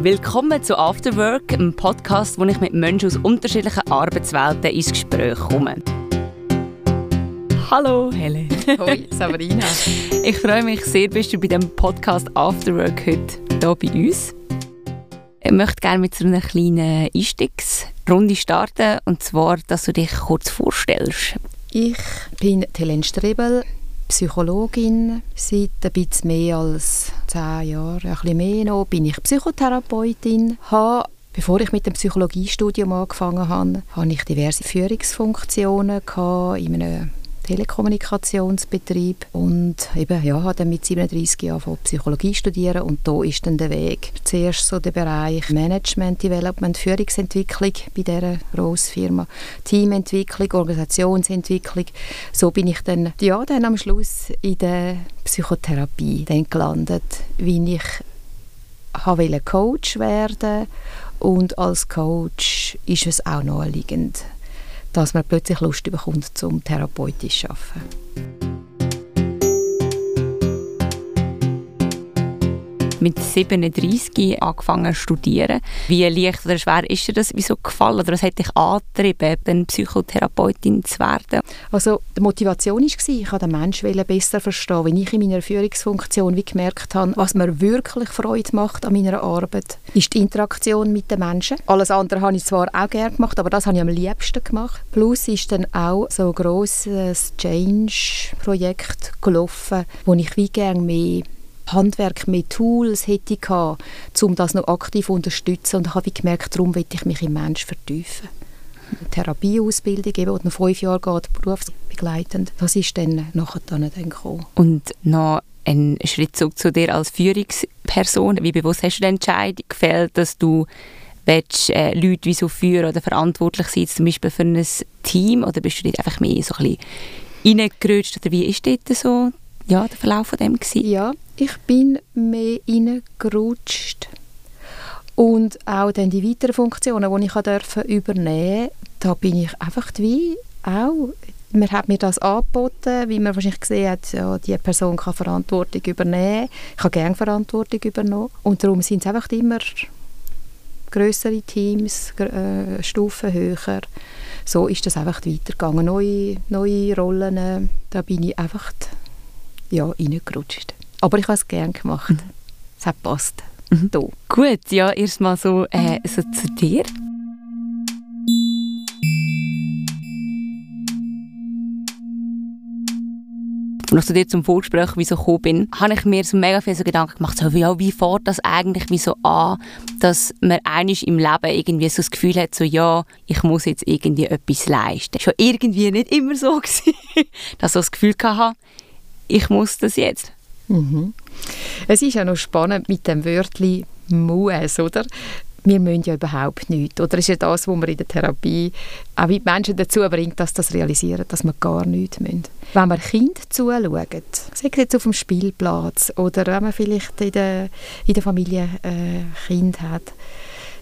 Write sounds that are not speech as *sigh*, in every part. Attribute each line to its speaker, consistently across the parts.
Speaker 1: Willkommen zu Afterwork, einem Podcast, wo ich mit Menschen aus unterschiedlichen Arbeitswelten ins Gespräch komme. Hallo, Helle.
Speaker 2: Hoi, Sabrina. *laughs*
Speaker 1: Ich freue mich sehr, bist du bei dem Podcast Afterwork heute hier bei uns. Ich möchte gerne mit so einer kleinen Einstiegsrunde starten, und zwar, dass du dich kurz vorstellst.
Speaker 2: Ich bin Helen Strebel, Psychologin. Seit ein bisschen mehr als zehn Jahren, ein bisschen mehr noch, bin ich Psychotherapeutin. Habe, bevor ich mit dem Psychologiestudium angefangen habe, hatte ich diverse Führungsfunktionen in einem Telekommunikationsbetrieb und eben, ja, habe dann mit 37 Jahren Psychologie studieren und da ist dann der Weg. Zuerst so der Bereich Management, Development, Führungsentwicklung bei dieser Grossfirma, Teamentwicklung, Organisationsentwicklung. So bin ich dann, ja, dann am Schluss in der Psychotherapie dann gelandet, wie ich wollte Coach werden und als Coach ist es auch naheliegend, dass man plötzlich Lust bekommt, zum therapeutisch zu arbeiten.
Speaker 1: Mit 37 angefangen zu studieren. Wie leicht oder schwer ist dir das wieso gefallen oder was hat dich angetrieben, Psychotherapeutin zu werden?
Speaker 2: Also die Motivation war, ich den Menschen besser verstehen, wenn ich in meiner Führungsfunktion wie gemerkt habe, was mir wirklich Freude macht an meiner Arbeit, ist die Interaktion mit den Menschen. Alles andere habe ich zwar auch gerne gemacht, aber das habe ich am liebsten gemacht. Plus ist dann auch so ein grosses Change-Projekt gelaufen, wo ich wie gerne mehr Handwerk, mehr Tools hätte ich gehabt, um das noch aktiv zu unterstützen. Und ich habe gemerkt, darum will ich mich im Mensch vertiefen. Eine Therapieausbildung, die noch fünf Jahre geht, berufsbegleitend, das ist dann nachher dann gekommen.
Speaker 1: Und noch ein Schritt zurück zu dir als Führungsperson. Wie bewusst hast du die Entscheidung gefällt, dass du willst, äh, Leute wie so führen oder verantwortlich sein, zum Beispiel für ein Team, oder bist du dort einfach mehr so ein bisschen reingerutscht, oder wie ist dort so ja, der Verlauf von dem gewesen?
Speaker 2: Ja, ich bin mehr reingerutscht. Und auch dann die weiteren Funktionen, die ich durfte übernehmen da bin ich einfach wie auch man hat mir das angeboten, wie man wahrscheinlich gesehen hat, ja, die Person kann Verantwortung übernehmen. Ich habe gerne Verantwortung übernommen. Und darum sind es einfach immer größere Teams, äh, Stufen höher. So ist das einfach weitergegangen. Neue, neue Rollen, da bin ich einfach ja, reingerutscht. Aber ich habe es gerne gemacht. Mhm. Es hat gepasst.
Speaker 1: Mhm. Gut, ja, erstmal so, äh, so zu dir. Als ich dir zum Vorgespräch wie so gekommen bin, habe ich mir so mega viele so Gedanken gemacht, so, ja, wie fährt das eigentlich wie so an, dass man eigentlich im Leben irgendwie so das Gefühl hat, so, ja, ich muss jetzt irgendwie etwas leisten. Schon irgendwie nicht immer so *laughs* gewesen, dass ich so das Gefühl hatte, ich muss das jetzt.
Speaker 2: Mhm. Es ist ja noch spannend mit dem Wörtchen «muss», oder? Wir müssen ja überhaupt nichts. Oder ist ja das, was man in der Therapie auch mit Menschen dazu bringt, dass das realisieren, dass man gar nichts müssen. Wenn man Kind zuschaut, sei es jetzt auf dem Spielplatz oder wenn man vielleicht in der, in der Familie äh, Kind hat,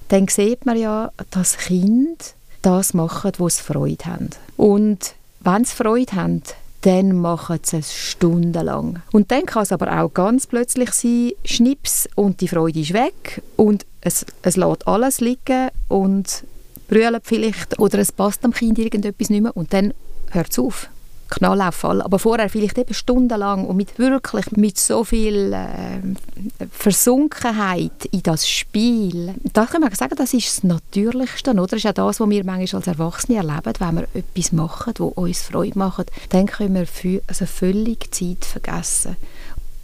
Speaker 2: dann sieht man ja, dass Kind das machen, wo sie Freude haben. Und wenn sie Freude haben, dann machen sie es stundenlang. Und dann kann es aber auch ganz plötzlich sein, Schnips und die Freude ist weg und es, es lässt alles liegen und brüllt vielleicht oder es passt am Kind irgendetwas nicht mehr und dann hört es auf. Knallauffall. Aber vorher vielleicht eben stundenlang und mit wirklich mit so viel äh, Versunkenheit in das Spiel. Da kann man sagen, das ist das Natürlichste, oder? Das ist auch das, was wir manchmal als Erwachsene erleben, wenn wir etwas machen, das uns Freude macht, dann können wir für, also völlig Zeit vergessen.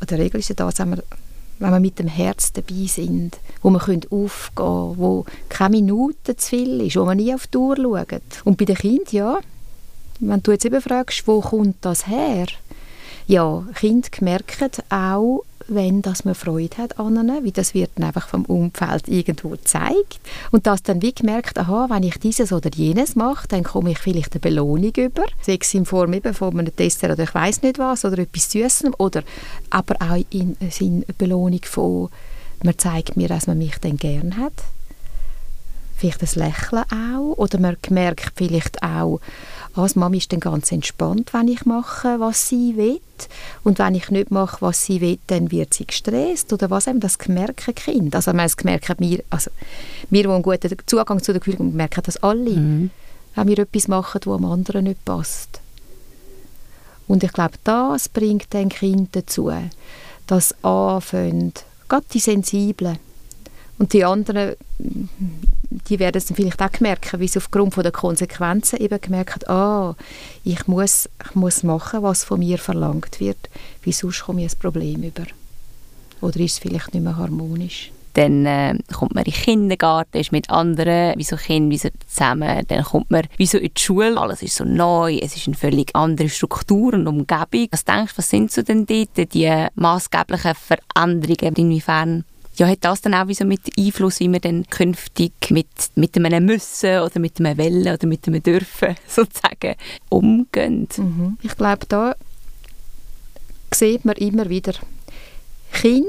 Speaker 2: Und der Regel ist ja das, wenn wir wenn wir mit dem Herz dabei sind, wo wir aufgehen können, wo keine Minute zu viel ist, wo wir nie auf die Uhr schauen. Und bei den Kindern, ja, wenn du jetzt eben fragst, wo kommt das her? Ja, Kinder merken auch, wenn dass man Freude hat an ihnen, wie das wird dann einfach vom Umfeld irgendwo gezeigt. Und dass dann wie gemerkt, aha, wenn ich dieses oder jenes mache, dann komme ich vielleicht eine Belohnung über, sei es in Form eben von einem Dessert oder ich weiß nicht was oder etwas Süßem oder aber auch in, in Belohnung von, man zeigt mir, dass man mich dann gern hat. Vielleicht ein Lächeln auch oder man merkt vielleicht auch, die Mami ist dann ganz entspannt, wenn ich mache, was sie will. Und wenn ich nicht mache, was sie will, dann wird sie gestresst. Oder was eben, das merken Kind. Also das merken wir, also wir, die einen guten Zugang zu der Kühlung haben, merken das alle. Mhm. Wenn wir etwas machen, was am anderen nicht passt. Und ich glaube, das bringt den Kind dazu, dass anfangen, gerade die Sensiblen, und die anderen, die werden es dann vielleicht auch merken, wie sie aufgrund von der Konsequenzen eben gemerkt ah, ich muss, ich muss machen, was von mir verlangt wird, weil sonst komme ich ein Problem über. Oder ist es vielleicht nicht mehr harmonisch?
Speaker 1: Dann äh, kommt man in den Kindergarten, ist mit anderen wie so Kindern wie so zusammen. Dann kommt man wie so in die Schule. Alles ist so neu, es ist eine völlig andere Struktur und Umgebung. Was denkst du, was sind so denn dort die maßgeblichen Veränderungen? Inwiefern ja, hat das dann auch wie so mit Einfluss, wie wir dann künftig mit, mit einem Müssen oder mit einem Wellen oder mit einem Dürfen *laughs* sozusagen umgehen?
Speaker 2: Mhm. Ich glaube, da sieht man immer wieder Kinder,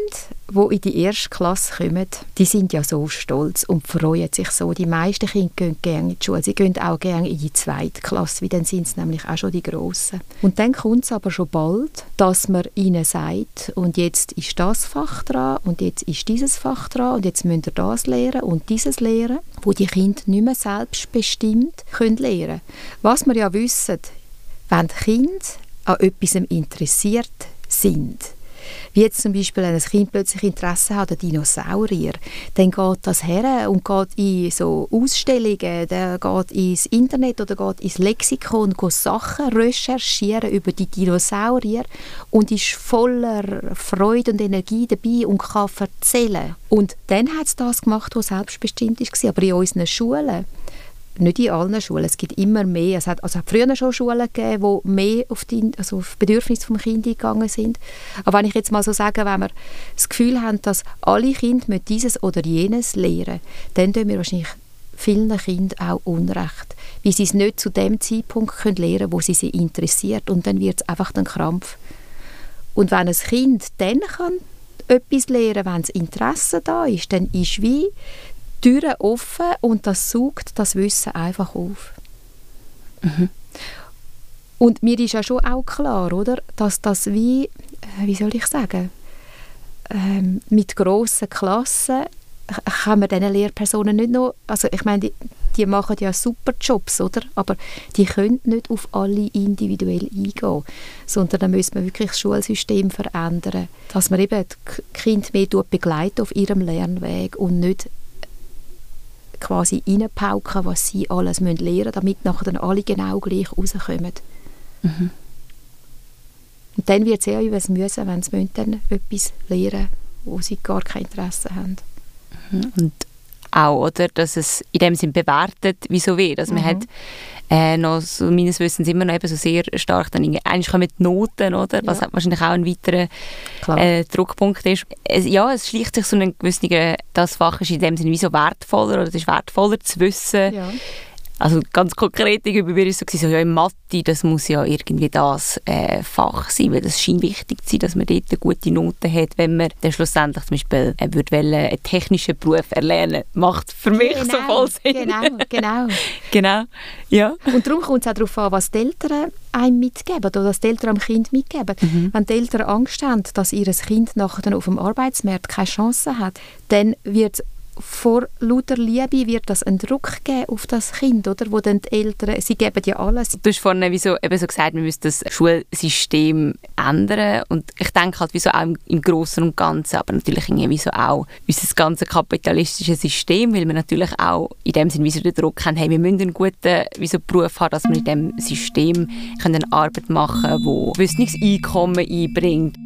Speaker 2: die in die erste Klasse kommen, die sind ja so stolz und freuen sich so. Die meisten Kinder gehen gerne in die Schule. Sie gehen auch gerne in die zweite Klasse, weil dann sind es nämlich auch schon die Grossen. Und dann kommt es aber schon bald, dass man ihnen sagt, und jetzt ist das Fach dran und jetzt ist dieses Fach dran und jetzt müsst ihr das lernen und dieses lernen, wo die Kinder nicht mehr selbstbestimmt können lernen Was wir ja wissen, wenn die Kinder an etwas interessiert sind, wie jetzt zum Beispiel, wenn ein Kind plötzlich Interesse hat an Dinosaurier, dann geht das her und geht in so Ausstellungen, der geht ins Internet oder geht ins Lexikon und geht Sachen recherchieren über die Dinosaurier und ist voller Freude und Energie dabei und kann erzählen. Und dann hat es das gemacht, was selbstbestimmt war. Aber in unseren Schulen nicht in allen Schulen. Es gibt immer mehr. Es hat, also früher schon Schulen gegeben, die mehr auf die, also auf Bedürfnisse des Kindes eingegangen sind. Aber wenn ich jetzt mal so sage, wenn wir das Gefühl haben, dass alle Kinder dieses oder jenes lehren, dann tun wir wahrscheinlich vielen Kindern auch Unrecht, weil sie es nicht zu dem Zeitpunkt können lernen wo sie sie interessiert und dann wird es einfach ein Krampf. Und wenn ein Kind dann kann etwas lernen, wenn das Interesse da ist, dann ist wie Türen offen und das sucht das Wissen einfach auf. Mhm. Und mir ist ja schon auch klar, oder, dass das wie, äh, wie soll ich sagen, ähm, mit grossen Klassen kann man diesen Lehrpersonen nicht noch, also ich meine, die, die machen ja super Jobs, oder? Aber die können nicht auf alle individuell eingehen, sondern da müssen wir wirklich das Schulsystem verändern, dass man eben die Kinder mehr begleiten auf ihrem Lernweg und nicht quasi reinpauken, was sie alles lernen müssen, damit nachher dann alle genau gleich rauskommen. Mhm. Und dann wird es eher über müssen, wenn sie dann etwas lernen wo sie gar kein Interesse haben.
Speaker 1: Mhm. Und auch, oder, dass es in dem Sinn bewertet, wieso wird. Also mhm. man hat äh, noch so meines Wissens immer noch eben so sehr stark dann eigentlich kommen die Noten, oder? Was ja. wahrscheinlich auch ein weiterer äh, Druckpunkt ist. Es, ja, es schlicht sich so ein gewisser, das Fach ist in dem Sinne wie so wertvoller oder es ist wertvoller zu wissen, ja also ganz konkret bei mir es so, ja, in Mathe, das muss ja irgendwie das äh, Fach sein, weil das scheint wichtig zu sein, dass man dort eine gute Note hat, wenn man dann schlussendlich zum Beispiel äh, würde wollen, einen technischen Beruf erlernen macht für mich genau, so voll Sinn.
Speaker 2: Genau, genau. *laughs*
Speaker 1: genau, ja.
Speaker 2: Und darum kommt es auch darauf an, was die Eltern einem mitgeben oder was die Eltern am Kind mitgeben. Mhm. Wenn die Eltern Angst haben, dass ihr Kind nachher auf dem Arbeitsmarkt keine Chance hat, dann wird vor lauter Liebe wird das einen Druck geben auf das Kind, oder? Wo dann die Eltern, sie geben ja alles.
Speaker 1: Du hast vorhin wie so, eben so gesagt, wir müssen das Schulsystem ändern und ich denke halt wie so auch im, im Großen und Ganzen, aber natürlich irgendwie so auch unser ganzes kapitalistisches System, weil wir natürlich auch in dem Sinne wie so den Druck haben, hey, wir müssen einen guten wie so Beruf haben, dass wir in diesem System können Arbeit machen können, die gewisses Einkommen einbringt.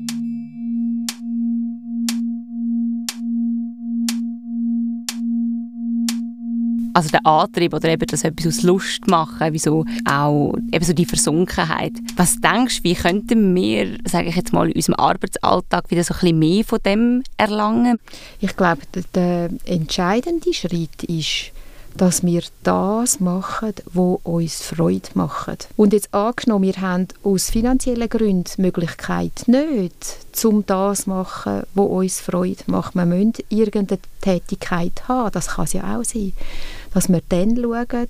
Speaker 1: Also der Antrieb oder eben das etwas aus Lust machen, wie so auch eben so die Versunkenheit. Was denkst du, wie könnten wir, sage ich jetzt mal, in unserem Arbeitsalltag wieder so ein bisschen mehr von dem erlangen?
Speaker 2: Ich glaube, der entscheidende Schritt ist, dass wir das machen, was uns Freude macht. Und jetzt angenommen, wir haben aus finanziellen Gründen die Möglichkeit nicht, um das zu machen, was uns Freude macht. Wir müssen irgendeine Tätigkeit haben, das kann es ja auch sein. Dass wir dann schauen,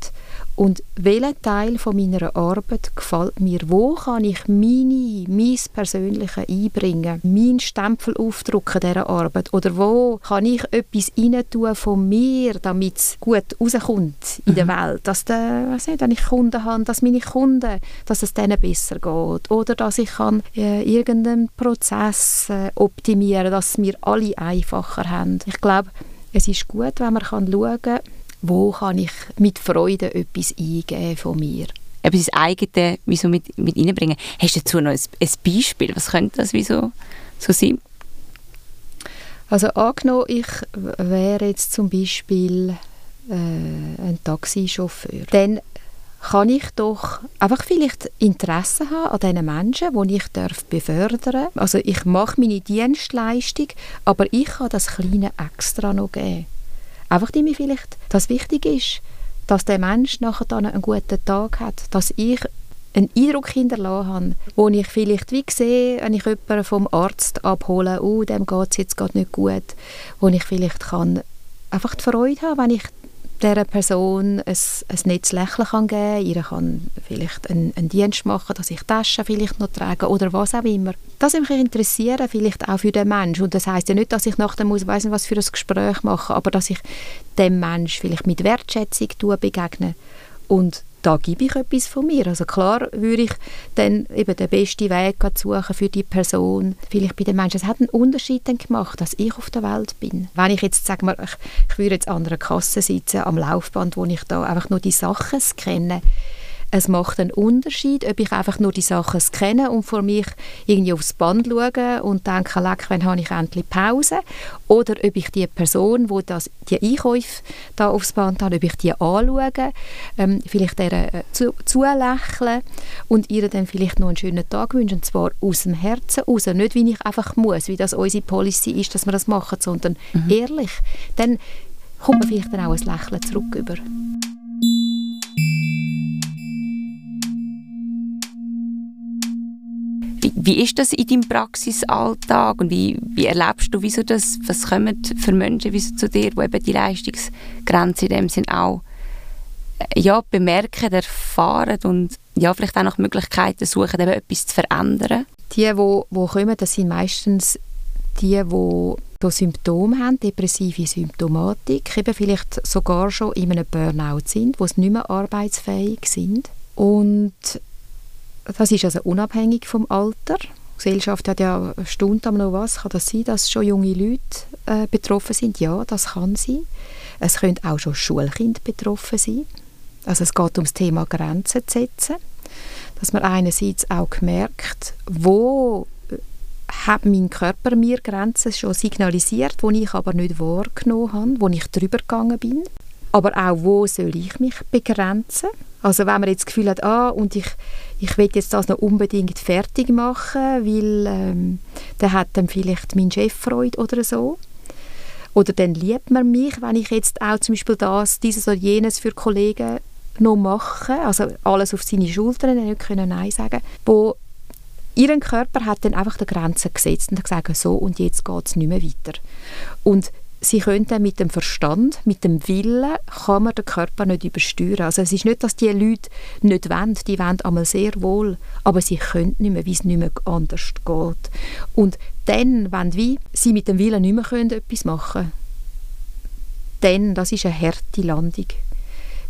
Speaker 2: Und welcher Teil von meiner Arbeit gefällt mir? Wo kann ich meine, mein Persönliche einbringen? Meinen Stempel aufdrucken dieser Arbeit? Oder wo kann ich etwas tun von mir, damit es gut rauskommt in mhm. der Welt? Dass, der, weiss nicht, wenn ich Kunden habe, dass meine Kunden, dass es denen besser geht. Oder dass ich kann, äh, irgendeinen Prozess äh, optimieren dass es wir alle einfacher haben. Ich glaube, es ist gut, wenn man kann schauen kann, wo kann ich mit Freude etwas eingeben von mir.
Speaker 1: Etwas das eigene wieso mit, mit reinbringen. Hast du dazu noch ein, ein Beispiel? Was könnte das wieso so sein?
Speaker 2: Also angenommen, ich wäre jetzt zum Beispiel äh, ein Taxichauffeur. Dann kann ich doch einfach vielleicht Interesse haben an diesen Menschen, die ich darf befördern darf. Also ich mache meine Dienstleistung, aber ich kann das kleine Extra noch geben. Einfach, die mir vielleicht das wichtig ist, dass der Mensch nachher dann einen guten Tag hat, dass ich einen Eindruck hinterlassen habe, wo ich vielleicht wie sehe, wenn ich jemanden vom Arzt abhole, oh, dem geht es jetzt gerade nicht gut, wo ich vielleicht kann einfach die Freude haben, wenn ich dieser Person ein, ein nettes Lächeln kann geben kann. Ihr kann vielleicht einen, einen, Dienst machen, dass ich Taschen vielleicht noch trage oder was auch immer. Das würde mich interessieren, vielleicht auch für den Menschen. Und das heißt ja nicht, dass ich nachher muss, weiss nicht, was für ein Gespräch machen, aber dass ich dem Menschen vielleicht mit Wertschätzung begegne und da gebe ich etwas von mir. Also klar würde ich dann eben den besten Weg suchen für die Person, vielleicht bei den Menschen. Es hat einen Unterschied dann gemacht, dass ich auf der Welt bin. Wenn ich jetzt, sage mal, ich, ich würde jetzt an einer Kasse sitzen, am Laufband, wo ich da einfach nur die Sachen scanne, es macht einen Unterschied, ob ich einfach nur die Sachen scanne und vor mich irgendwie aufs Band schaue und denke, leck, wann habe ich endlich Pause? Oder ob ich die Person, die das, die Einkäufe da aufs Band hat, ob ich die anschaue, ähm, vielleicht der äh, zu, zulächle und ihr dann vielleicht noch einen schönen Tag wünsche, und zwar aus dem Herzen raus. Nicht, wie ich einfach muss, wie das unsere Policy ist, dass wir das machen, sondern mhm. ehrlich. Dann kommt man vielleicht dann auch ein Lächeln zurück über.
Speaker 1: Wie, ist das in deinem Praxisalltag und wie, wie erlebst du, wieso das, was kommen für Menschen wieso zu dir, die eben die Leistungsgrenze in dem Sinn auch äh, ja, bemerken, erfahren und ja, vielleicht auch nach Möglichkeiten suchen, eben etwas zu verändern?
Speaker 2: Die, die, die kommen, das sind meistens die, die so Symptome haben, depressive Symptomatik, eben vielleicht sogar schon in einem Burnout sind, wo sie nicht mehr arbeitsfähig sind. Und das ist also unabhängig vom Alter. Die Gesellschaft hat ja eine Stunde noch was. Kann das sein, dass schon junge Leute äh, betroffen sind? Ja, das kann sein. Es können auch schon Schulkinder betroffen sein. Also es geht um das Thema Grenzen zu setzen. Dass man einerseits auch merkt, wo äh, hat mein Körper mir Grenzen schon signalisiert, wo ich aber nicht wahrgenommen habe, wo ich drüber gegangen bin. Aber auch, wo soll ich mich begrenzen? Also wenn man jetzt das Gefühl hat, ah, und ich, ich will jetzt das noch unbedingt fertig machen, weil ähm, dann hat dann vielleicht mein Chef Freude oder so. Oder dann liebt man mich, wenn ich jetzt auch zum Beispiel das, dieses oder jenes für Kollegen noch mache, also alles auf seine Schultern, nicht können Nein sagen, wo ihren Körper hat dann einfach die Grenzen gesetzt und gesagt, so und jetzt geht es nicht mehr weiter. Und sie können mit dem Verstand, mit dem Willen, kann man den Körper nicht übersteuern. Also es ist nicht, dass die Leute nicht wollen, die wollen einmal sehr wohl, aber sie können nicht mehr, weil es nicht mehr anders geht. Und dann, wenn wie sie mit dem Willen nicht mehr können, etwas machen können, dann, das ist eine harte Landung.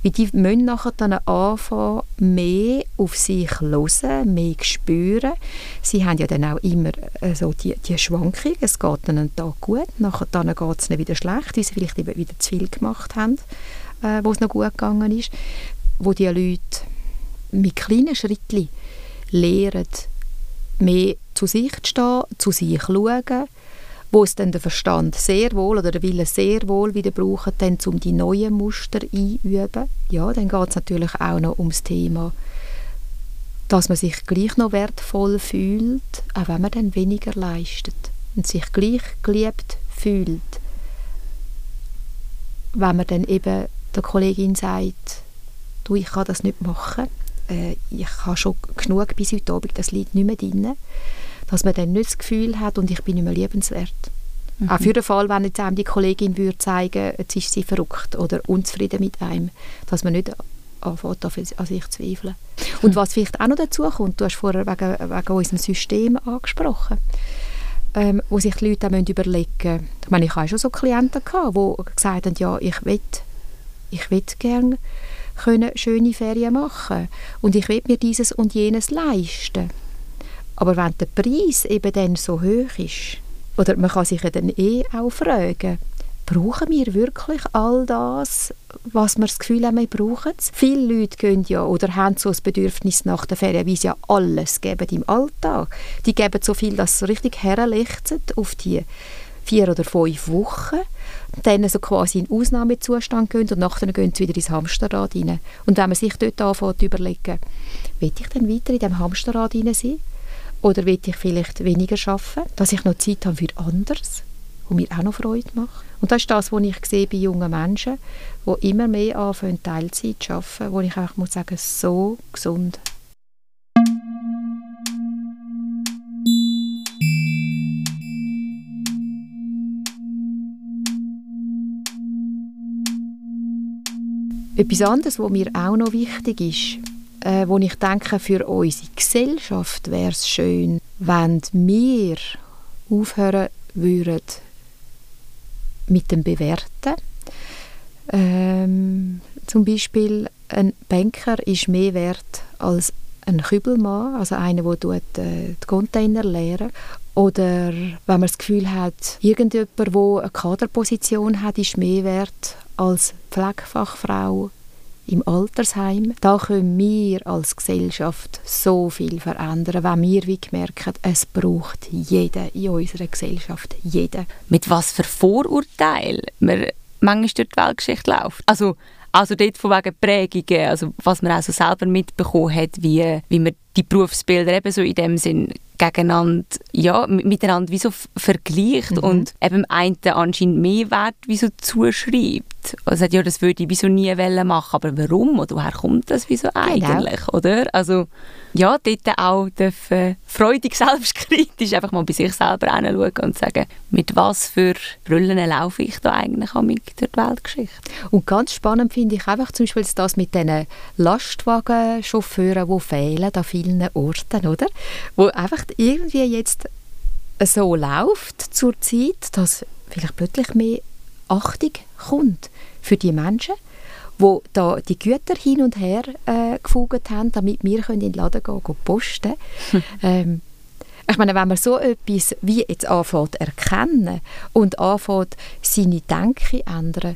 Speaker 2: Weil die müssen nachher dann anfangen, mehr auf sich zu hören, mehr zu spüren. Sie haben ja dann auch immer äh, so die, die Schwankung. Es geht dann einen Tag gut, nachher dann geht es ihnen wieder schlecht, weil sie vielleicht wieder zu viel gemacht haben, äh, wo es noch gut gegangen ist. Wo die Leute mit kleinen Schritten lernen, mehr zu sich zu stehen, zu sich zu schauen, wo es dann der Verstand sehr wohl oder der Wille sehr wohl wieder braucht, dann um die neuen Muster einüben. Ja, dann geht es natürlich auch noch ums Thema, dass man sich gleich noch wertvoll fühlt, auch wenn man dann weniger leistet und sich gleich geliebt fühlt, wenn man dann eben der Kollegin sagt, du, ich kann das nicht machen, äh, ich habe schon genug bis heute Abend, das liegt nicht mehr drin dass man dann nicht das Gefühl hat, und ich bin nicht mehr liebenswert. Mhm. Auch für den Fall, wenn jetzt einem die Kollegin würde zeigen, jetzt ist sie verrückt oder unzufrieden mit einem, dass man nicht anfängt an sich zu zweifeln. Und was vielleicht auch noch dazu kommt, du hast vorher wegen, wegen unserem System angesprochen, ähm, wo sich die Leute auch überlegen müssen. Ich meine, ich hatte schon so Klienten, gehabt, die gesagt haben, ja, ich will, ich will gerne können schöne Ferien machen und ich will mir dieses und jenes leisten. Aber wenn der Preis eben dann so hoch ist, oder man kann sich ja dann eh auch fragen, brauchen wir wirklich all das, was wir das Gefühl haben, wir brauchen es? Viele Leute gehen ja oder haben so das Bedürfnis nach der Ferien, wie sie ja alles geben im Alltag. Die geben so viel, dass so richtig herlechzen auf die vier oder fünf Wochen, dann so quasi in Ausnahmezustand gehen und nachher gehen sie wieder ins Hamsterrad rein. Und wenn man sich dort anfängt zu überlegen, will ich dann weiter in diesem Hamsterrad sein? Oder will ich vielleicht weniger arbeiten, dass ich noch Zeit habe für anderes, was mir auch noch Freude macht? Und das ist das, was ich sehe bei jungen Menschen, die immer mehr anfangen, Teilzeit zu arbeiten, wo ich einfach muss sagen, so gesund. Etwas anderes, was mir auch noch wichtig ist, äh, wo ich denke, für unsere Gesellschaft wäre es schön, wenn wir aufhören würden, mit dem Bewerten. Ähm, zum Beispiel ein Banker ist mehr wert als ein Kübelmann, also einer, der äh, die Container leeren. Oder wenn man das Gefühl hat, irgendjemand, der eine Kaderposition hat, ist mehr wert als Pflegefachfrau im Altersheim. Da können wir als Gesellschaft so viel verändern, wenn wir wie merken, es braucht jeden in unserer Gesellschaft, jeden.
Speaker 1: Mit was für Vorurteilen man manchmal durch die Weltgeschichte läuft. Also, also dort von wegen Prägungen, also was man auch so selber mitbekommen hat, wie, wie man die Berufsbilder eben so in dem Sinn gegeneinander, ja, miteinander wie so vergleicht mhm. und eben einen anscheinend mehr Wert wie so zuschreibt. Also sagt, ja, das würde ich wieso nie machen, aber warum oder woher kommt das wieso eigentlich, genau. oder? Also ja, dort auch dürfen freudig *laughs* selbstkritisch einfach mal bei sich selber hinschauen und sagen, mit was für Rollen laufe ich da eigentlich durch die Weltgeschichte.
Speaker 2: Und ganz spannend finde ich einfach zum Beispiel das mit diesen Lastwagenchauffeuren, die fehlen an vielen Orten, oder? Wo einfach irgendwie jetzt so läuft zur Zeit, dass vielleicht plötzlich mehr Achtung kommt für die Menschen wo da die Güter hin und her äh, gefugt haben, damit wir können in den Laden gehen, gehen posten ähm, ich meine, wenn man so etwas wie jetzt anfängt erkennen und anfängt seine Denke ändern,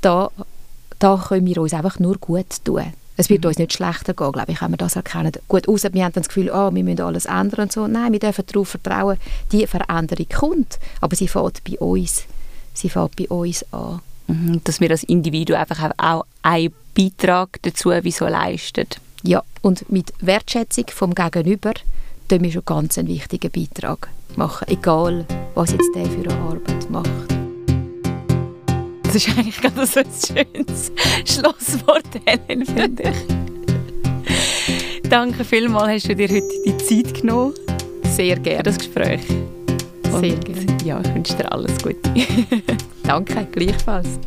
Speaker 2: da, da können wir uns einfach nur gut tun. Es wird mhm. uns nicht schlechter gehen, glaube ich, wenn wir das erkennen. Gut, außer wir haben dann das Gefühl, oh, wir müssen alles ändern und so. Nein, wir dürfen darauf vertrauen, die Veränderung kommt, aber sie fängt bei uns. Sie fängt bei uns an.
Speaker 1: Mhm, dass wir als Individuum einfach auch einen Beitrag dazu wieso leisten.
Speaker 2: Ja, und mit Wertschätzung vom Gegenüber tun wir schon ganz einen wichtigen Beitrag machen, egal was jetzt der für eine Arbeit macht.
Speaker 1: Das ist eigentlich gerade so ein schönes Schlusswort, *laughs* Helen, finde ich. Danke vielmals, hast du dir heute die Zeit genommen.
Speaker 2: Sehr gerne.
Speaker 1: Das Gespräch.
Speaker 2: Sehr gerne.
Speaker 1: Ja, ich wünsche dir alles Gute. *laughs*
Speaker 2: Danke, gleichfalls.